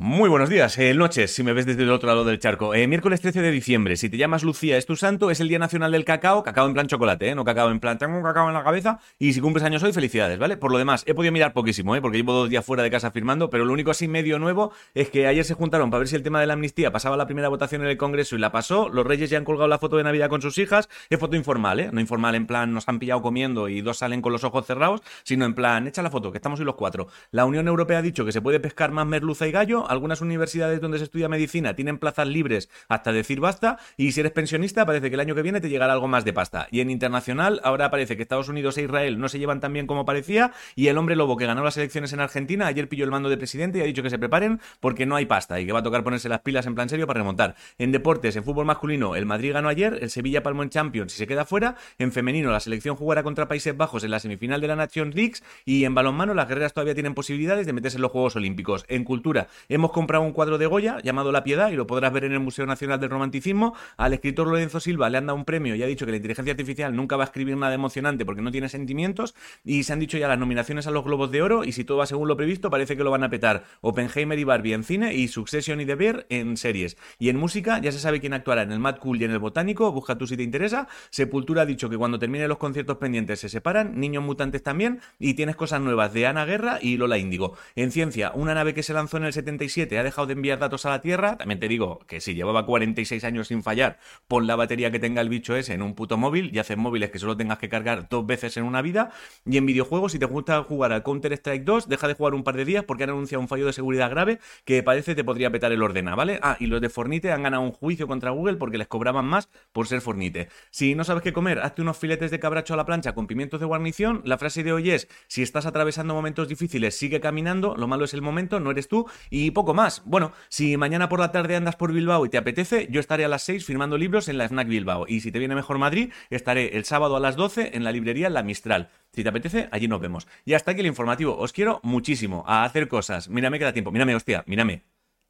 Muy buenos días, eh, noches, si me ves desde el otro lado del charco. Eh, miércoles 13 de diciembre, si te llamas Lucía es tu santo, es el Día Nacional del Cacao, cacao en plan chocolate, ¿eh? no cacao en plan, tengo un cacao en la cabeza, y si cumples años hoy, felicidades, ¿vale? Por lo demás, he podido mirar poquísimo, ¿eh? porque llevo dos días fuera de casa firmando, pero lo único así medio nuevo es que ayer se juntaron para ver si el tema de la amnistía pasaba la primera votación en el Congreso y la pasó, los reyes ya han colgado la foto de Navidad con sus hijas, es foto informal, ¿eh? No informal en plan, nos han pillado comiendo y dos salen con los ojos cerrados, sino en plan, echa la foto, que estamos hoy los cuatro. La Unión Europea ha dicho que se puede pescar más merluza y gallo, algunas universidades donde se estudia medicina tienen plazas libres hasta decir basta, y si eres pensionista parece que el año que viene te llegará algo más de pasta. Y en internacional ahora parece que Estados Unidos e Israel no se llevan tan bien como parecía, y el hombre lobo que ganó las elecciones en Argentina ayer pilló el mando de presidente y ha dicho que se preparen porque no hay pasta y que va a tocar ponerse las pilas en plan serio para remontar. En deportes, en fútbol masculino, el Madrid ganó ayer, el Sevilla palmó en Champions y se queda fuera, en femenino la selección jugará contra Países Bajos en la semifinal de la Nations League y en balonmano las guerreras todavía tienen posibilidades de meterse en los Juegos Olímpicos. En cultura, hemos comprado un cuadro de Goya llamado La Piedad y lo podrás ver en el Museo Nacional del Romanticismo. Al escritor Lorenzo Silva le han dado un premio y ha dicho que la inteligencia artificial nunca va a escribir nada emocionante porque no tiene sentimientos y se han dicho ya las nominaciones a los Globos de Oro y si todo va según lo previsto parece que lo van a petar Oppenheimer y Barbie en cine y Succession y The Bear en series. Y en música ya se sabe quién actuará en el Mad Cool y en el Botánico, busca tú si te interesa. Sepultura ha dicho que cuando termine los conciertos pendientes se separan, Niños Mutantes también y tienes cosas nuevas de Ana Guerra y Lola Índigo. En ciencia, una nave que se lanzó en el 77 ha dejado de enviar datos a la Tierra, también te digo que si llevaba 46 años sin fallar, pon la batería que tenga el bicho ese en un puto móvil y hacen móviles que solo tengas que cargar dos veces en una vida. Y en videojuegos, si te gusta jugar al Counter Strike 2, deja de jugar un par de días porque han anunciado un fallo de seguridad grave que parece te podría petar el ordena, ¿vale? Ah, y los de Fornite han ganado un juicio contra Google porque les cobraban más por ser Fornite. Si no sabes qué comer, hazte unos filetes de cabracho a la plancha con pimientos de guarnición. La frase de hoy es, si estás atravesando momentos difíciles, sigue caminando, lo malo es el momento, no eres tú, y poco más. Bueno, si mañana por la tarde andas por Bilbao y te apetece, yo estaré a las 6 firmando libros en la Snack Bilbao. Y si te viene mejor Madrid, estaré el sábado a las 12 en la librería La Mistral. Si te apetece, allí nos vemos. Y hasta aquí el informativo. Os quiero muchísimo a hacer cosas. Mírame que da tiempo. Mírame, hostia, mírame.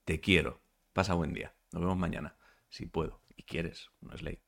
Te quiero. Pasa buen día. Nos vemos mañana. Si puedo. Y quieres. No es ley.